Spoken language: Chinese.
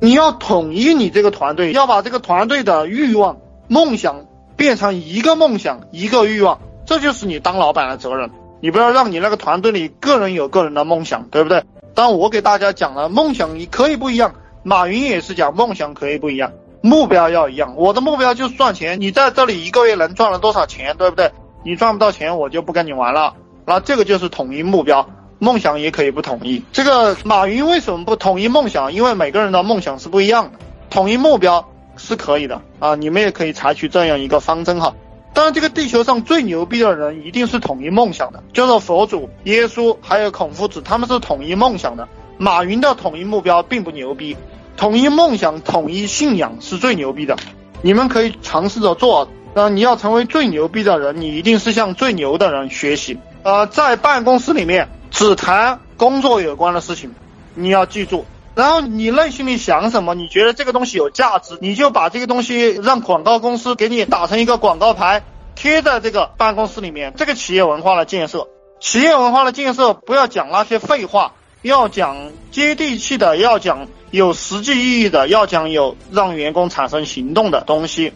你要统一你这个团队，要把这个团队的欲望、梦想变成一个梦想、一个欲望，这就是你当老板的责任。你不要让你那个团队里个人有个人的梦想，对不对？当然，我给大家讲了，梦想你可以不一样。马云也是讲梦想可以不一样，目标要一样。我的目标就是赚钱，你在这里一个月能赚了多少钱，对不对？你赚不到钱，我就不跟你玩了。那这个就是统一目标。梦想也可以不统一。这个马云为什么不统一梦想？因为每个人的梦想是不一样的。统一目标是可以的啊，你们也可以采取这样一个方针哈。当然，这个地球上最牛逼的人一定是统一梦想的，就是佛祖、耶稣还有孔夫子，他们是统一梦想的。马云的统一目标并不牛逼，统一梦想、统一信仰是最牛逼的。你们可以尝试着做。那你要成为最牛逼的人，你一定是向最牛的人学习。呃，在办公室里面。只谈工作有关的事情，你要记住。然后你内心里想什么？你觉得这个东西有价值，你就把这个东西让广告公司给你打成一个广告牌，贴在这个办公室里面。这个企业文化的建设，企业文化的建设，不要讲那些废话，要讲接地气的，要讲有实际意义的，要讲有让员工产生行动的东西。